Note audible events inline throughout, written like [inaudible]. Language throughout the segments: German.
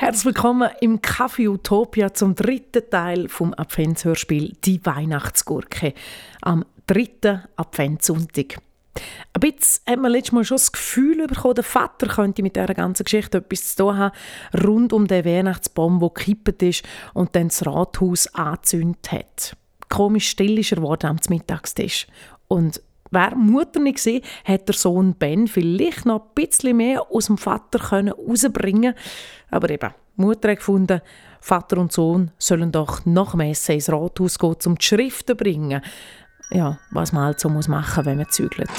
Herzlich willkommen im Café Utopia zum dritten Teil vom Adventshörspiel Die Weihnachtsgurke am dritten Adventssonntag. Ein bisschen hat man letztes Mal schon das Gefühl bekommen, der Vater könnte mit dieser ganzen Geschichte etwas zu tun haben, rund um den Weihnachtsbaum, der gekippt ist und dann das Rathaus angezündet hat. Komisch still ist er am Mittagstisch. Und Wer Mutter nicht gesehen, hat der Sohn Ben vielleicht noch ein bisschen mehr aus dem Vater herausbringen Aber eben, Mutter hat gefunden, Vater und Sohn sollen doch nach Messe ins Rathaus gehen, um die Schriften zu bringen. Ja, was man halt so muss machen wenn man zügelt.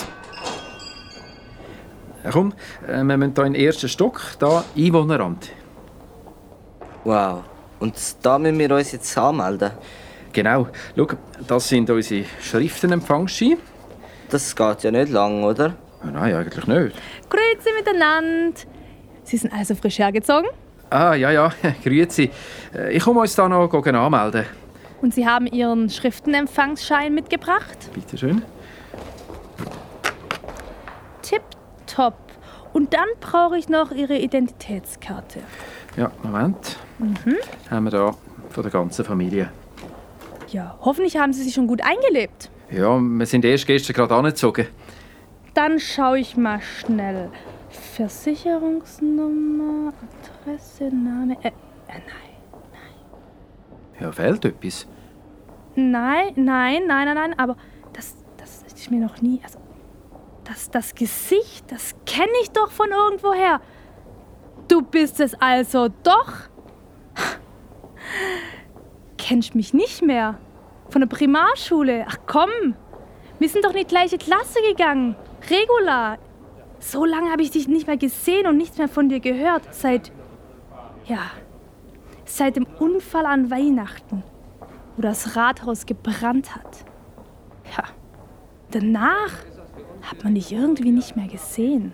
Komm, äh, wir müssen hier in den ersten Stock, hier Einwohneramt. Wow. Und da müssen wir uns jetzt anmelden? Genau. Schau, das sind unsere Schriftenempfangsscheine. Das geht ja nicht lang, oder? Nein, eigentlich nicht. Grüezi miteinander. Sie sind also frisch hergezogen? Ah, ja, ja, [laughs] grüezi. Äh, ich komme uns da noch anmelden. Und Sie haben Ihren Schriftenempfangsschein mitgebracht? Bitte schön. Tipptopp. Und dann brauche ich noch Ihre Identitätskarte. Ja, Moment. Mhm. Haben wir da von der ganzen Familie. Ja, hoffentlich haben Sie sich schon gut eingelebt. Ja, wir sind erst gestern gerade angezogen. Dann schaue ich mal schnell. Versicherungsnummer, Adresse, Name. Äh, äh, nein, nein. Ja, fehlt etwas? Nein, nein, nein, nein, nein, aber das, das ist mir noch nie. Also, das, das Gesicht, das kenne ich doch von irgendwoher. Du bist es also doch. Kennst mich nicht mehr? Von der Primarschule. Ach komm, wir sind doch in die gleiche Klasse gegangen. Regular. So lange habe ich dich nicht mehr gesehen und nichts mehr von dir gehört. Seit. Ja. Seit dem Unfall an Weihnachten, wo das Rathaus gebrannt hat. Ja. Danach hat man dich irgendwie nicht mehr gesehen.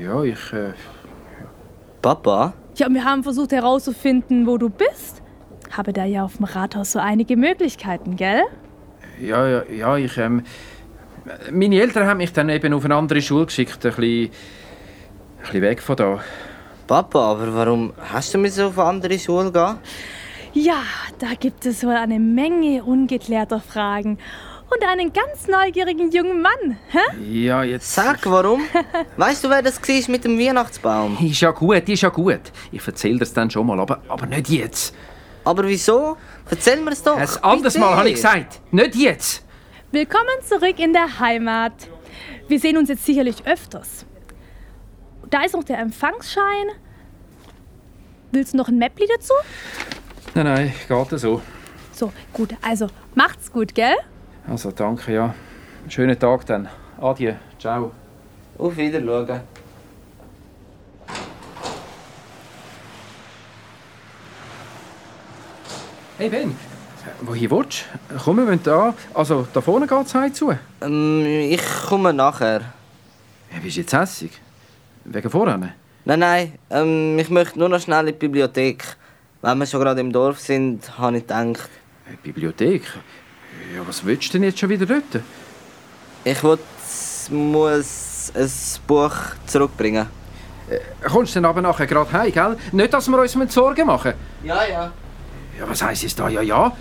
Ja, ich. Äh... Papa? Ja, wir haben versucht herauszufinden, wo du bist habe da ja auf dem Rathaus so einige Möglichkeiten, gell? Ja, ja, ja ich, ähm, meine Eltern haben mich dann eben auf eine andere Schule geschickt, ein bisschen, ein bisschen weg von da. Papa, aber warum hast du mich so auf eine andere Schule gehen? Ja, da gibt es wohl eine Menge ungeklärter Fragen. Und einen ganz neugierigen jungen Mann. Hä? Ja, jetzt. Sag, warum? [laughs] weißt du, wer das war mit dem Weihnachtsbaum? Ist ja gut, ist ja gut. Ich erzähl das dann schon mal, aber, aber nicht jetzt. Aber wieso? Erzähl mir es doch. Ein anderes Bitte. Mal habe ich gesagt. Nicht jetzt. Willkommen zurück in der Heimat. Wir sehen uns jetzt sicherlich öfters. Da ist noch der Empfangsschein. Willst du noch ein Mäppli dazu? Nein, nein, geht so. So, gut. Also, macht's gut, gell? Also, danke, ja. Schönen Tag dann. Adieu. Ciao. Auf Wiedersehen. Hey Ben, wohin willst du? Komm, wir müssen da. Also, da vorne geht es heim zu. Ähm, ich komme nachher. Ja, bist du jetzt hässig? Wegen vorne? Nein, nein. Ähm, ich möchte nur noch schnell in die Bibliothek. Wenn wir schon gerade im Dorf sind, habe ich gedacht. Die Bibliothek? Ja, was willst du denn jetzt schon wieder dort? Ich will, muss ein Buch zurückbringen. Äh, kommst du dann aber nachher gerade heim, gell? Nicht, dass wir uns Sorgen machen Ja, ja. Ja, was heisst es da? Ja, ja.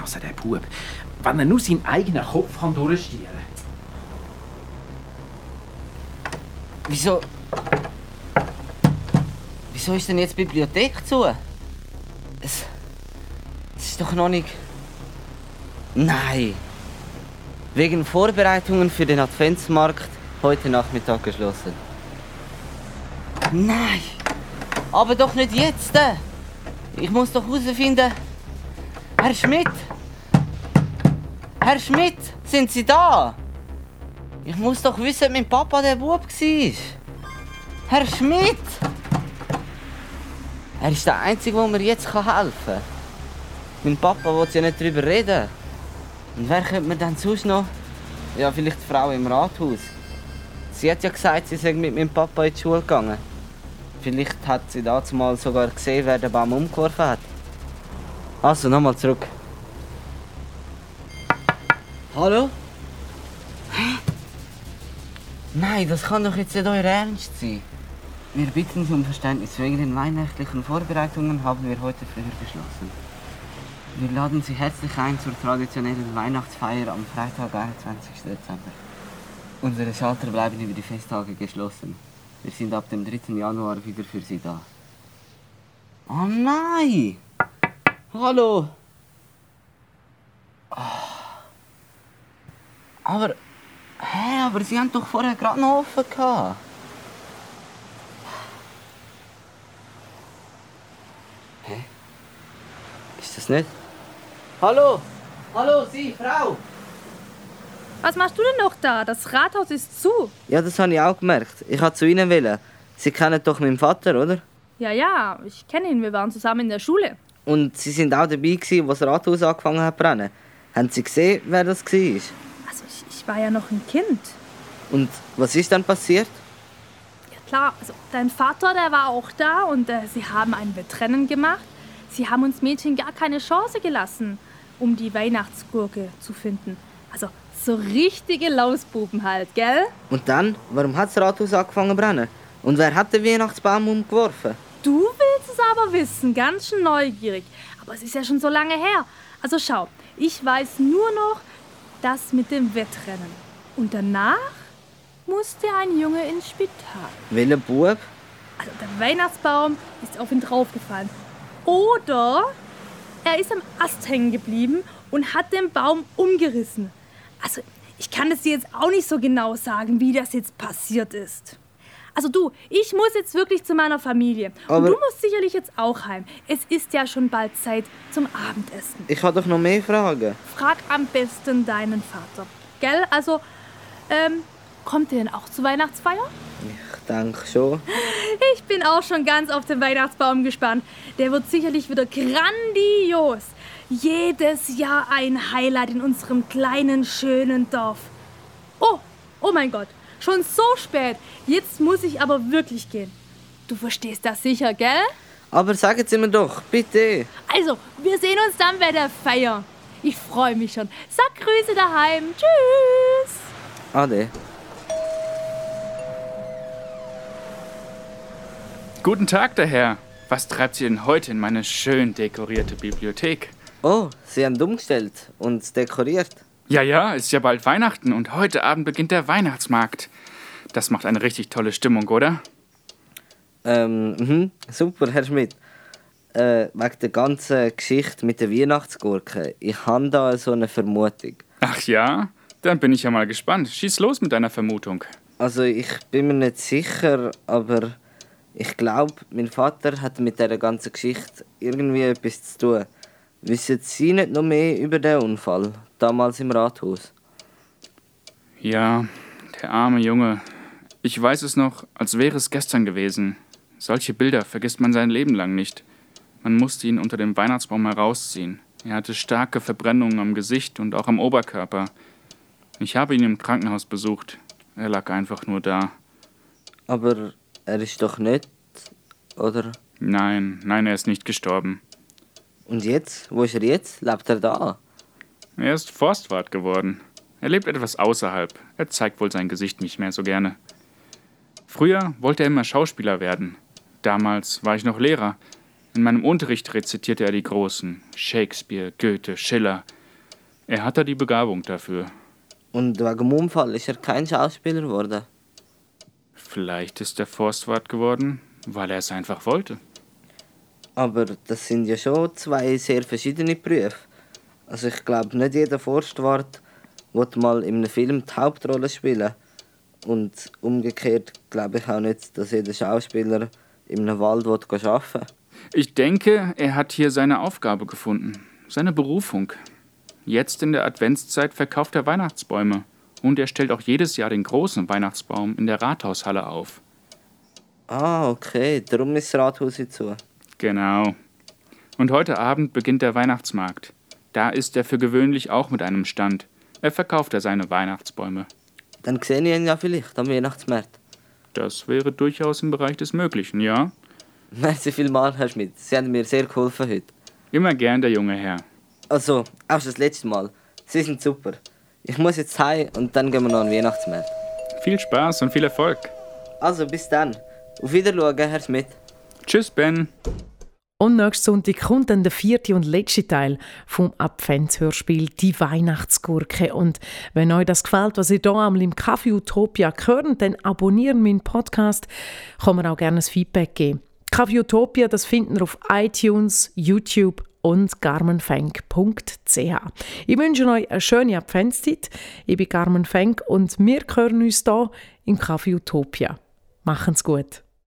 Also der Bub, wenn er nur seinen eigenen Kopf kann Wieso... Wieso ist denn jetzt die Bibliothek zu? Es... Es ist doch noch nicht... Nein! Wegen Vorbereitungen für den Adventsmarkt heute Nachmittag geschlossen. Nein! Aber doch nicht jetzt! Ich muss doch herausfinden. Herr Schmidt! Herr Schmidt, sind Sie da? Ich muss doch wissen, ob mein Papa der Bub war. Herr Schmidt! Er ist der Einzige, der mir jetzt helfen kann. Mein Papa will ja nicht darüber reden. Und wer könnte mir dann sonst noch? Ja, vielleicht die Frau im Rathaus. Sie hat ja gesagt, sie sei mit meinem Papa in die Schule gegangen. Vielleicht hat sie dazu mal sogar gesehen, wer den Baum umgeworfen hat. Also, nochmal zurück. Hallo? Hä? Nein, das kann doch jetzt nicht euer Ernst sein. Wir bitten Sie um Verständnis. Wegen den weihnachtlichen Vorbereitungen haben wir heute früher geschlossen. Wir laden Sie herzlich ein zur traditionellen Weihnachtsfeier am Freitag, 21. Dezember. Unsere Schalter bleiben über die Festtage geschlossen. Wir sind ab dem 3. Januar wieder für Sie da. Oh nein! Hallo! Ah. Aber. Hä, aber Sie haben doch vorher gerade noch offen gehabt. Hä? Ist das nicht? Hallo! Hallo, Sie, Frau! Was machst du denn noch da? Das Rathaus ist zu. Ja, das habe ich auch gemerkt. Ich wollte zu Ihnen wollen. Sie kennen doch meinen Vater, oder? Ja, ja, ich kenne ihn. Wir waren zusammen in der Schule. Und Sie sind auch dabei, gewesen, als das Rathaus angefangen hat zu brennen. Haben Sie gesehen, wer das war? Also, ich, ich war ja noch ein Kind. Und was ist dann passiert? Ja, klar. Also, dein Vater, der war auch da und äh, sie haben ein Wettrennen gemacht. Sie haben uns Mädchen gar keine Chance gelassen, um die Weihnachtsgurke zu finden. Also, so richtige Lausbuben halt, gell? Und dann, warum hat das Rathaus angefangen zu brennen? Und wer hat den Weihnachtsbaum umgeworfen? Du willst es aber wissen, ganz schön neugierig. Aber es ist ja schon so lange her. Also schau, ich weiß nur noch das mit dem Wettrennen. Und danach musste ein Junge ins Spital. Welcher Bub? Also der Weihnachtsbaum ist auf ihn draufgefallen. Oder er ist am Ast hängen geblieben und hat den Baum umgerissen. Also ich kann es dir jetzt auch nicht so genau sagen, wie das jetzt passiert ist. Also du, ich muss jetzt wirklich zu meiner Familie. Aber- Und du musst sicherlich jetzt auch heim. Es ist ja schon bald Zeit zum Abendessen. Ich habe doch noch mehr Fragen. Frag am besten deinen Vater. Gell? Also, ähm, kommt ihr denn auch zur Weihnachtsfeier? Ich denke schon. Ich bin auch schon ganz auf den Weihnachtsbaum gespannt. Der wird sicherlich wieder grandios. Jedes Jahr ein Highlight in unserem kleinen, schönen Dorf. Oh, oh mein Gott, schon so spät. Jetzt muss ich aber wirklich gehen. Du verstehst das sicher, gell? Aber sagen Sie mir doch, bitte. Also, wir sehen uns dann bei der Feier. Ich freue mich schon. Sag Grüße daheim. Tschüss. Ade. Guten Tag, der Herr. Was treibt Sie denn heute in meine schön dekorierte Bibliothek? Oh, Sie haben umgestellt und dekoriert. Ja, ja, ist ja bald Weihnachten und heute Abend beginnt der Weihnachtsmarkt. Das macht eine richtig tolle Stimmung, oder? Ähm, mhm, super, Herr Schmidt. Äh, wegen der ganzen Geschichte mit der Weihnachtsgurke. Ich habe da so eine Vermutung. Ach ja? Dann bin ich ja mal gespannt. Schieß los mit deiner Vermutung. Also ich bin mir nicht sicher, aber ich glaube, mein Vater hat mit der ganzen Geschichte irgendwie etwas zu tun. Wissen Sie nicht noch mehr über den Unfall damals im Rathaus? Ja, der arme Junge. Ich weiß es noch, als wäre es gestern gewesen. Solche Bilder vergisst man sein Leben lang nicht. Man musste ihn unter dem Weihnachtsbaum herausziehen. Er hatte starke Verbrennungen am Gesicht und auch am Oberkörper. Ich habe ihn im Krankenhaus besucht. Er lag einfach nur da. Aber er ist doch nicht, oder? Nein, nein, er ist nicht gestorben. Und jetzt? Wo ist er jetzt? Lebt er da? Er ist Forstwart geworden. Er lebt etwas außerhalb. Er zeigt wohl sein Gesicht nicht mehr so gerne. Früher wollte er immer Schauspieler werden. Damals war ich noch Lehrer. In meinem Unterricht rezitierte er die Großen. Shakespeare, Goethe, Schiller. Er hatte die Begabung dafür. Und wegen Unfall ist er kein Schauspieler geworden. Vielleicht ist er Forstwart geworden, weil er es einfach wollte. Aber das sind ja schon zwei sehr verschiedene Berufe. Also ich glaube, nicht jeder Forstwart wird mal in einem Film die Hauptrolle spielen. Und umgekehrt glaube ich auch nicht, dass jeder Schauspieler in einem Wald arbeiten will. Ich denke, er hat hier seine Aufgabe gefunden, seine Berufung. Jetzt in der Adventszeit verkauft er Weihnachtsbäume und er stellt auch jedes Jahr den großen Weihnachtsbaum in der Rathaushalle auf. Ah, okay, darum ist das Rathaus jetzt zu. Genau. Und heute Abend beginnt der Weihnachtsmarkt. Da ist er für gewöhnlich auch mit einem Stand. Er verkauft er seine Weihnachtsbäume. Dann sehe ich ihn ja vielleicht am Weihnachtsmarkt. Das wäre durchaus im Bereich des Möglichen, ja? Merci vielmals, Herr Schmidt. Sie haben mir sehr geholfen heute. Immer gern, der junge Herr. Also, auch das letzte Mal. Sie sind super. Ich muss jetzt heim und dann gehen wir noch an den Weihnachtsmarkt. Viel Spaß und viel Erfolg. Also, bis dann. Auf Wiedersehen, Herr Smith. Tschüss, Ben. Und nächsten Sonntag kommt dann der vierte und letzte Teil vom Adventshörspiel «Die Weihnachtsgurke». Und wenn euch das gefällt, was ihr hier einmal im Café Utopia hört, dann abonnieren meinen Podcast. Kann mir auch gerne ein Feedback geben. Café Utopia, das finden ihr auf iTunes, YouTube und garmenfenk.ch. Ich wünsche euch eine schöne Adventszeit. Ich bin Carmen Fenk und wir hören uns hier im Café Utopia. Machen's gut.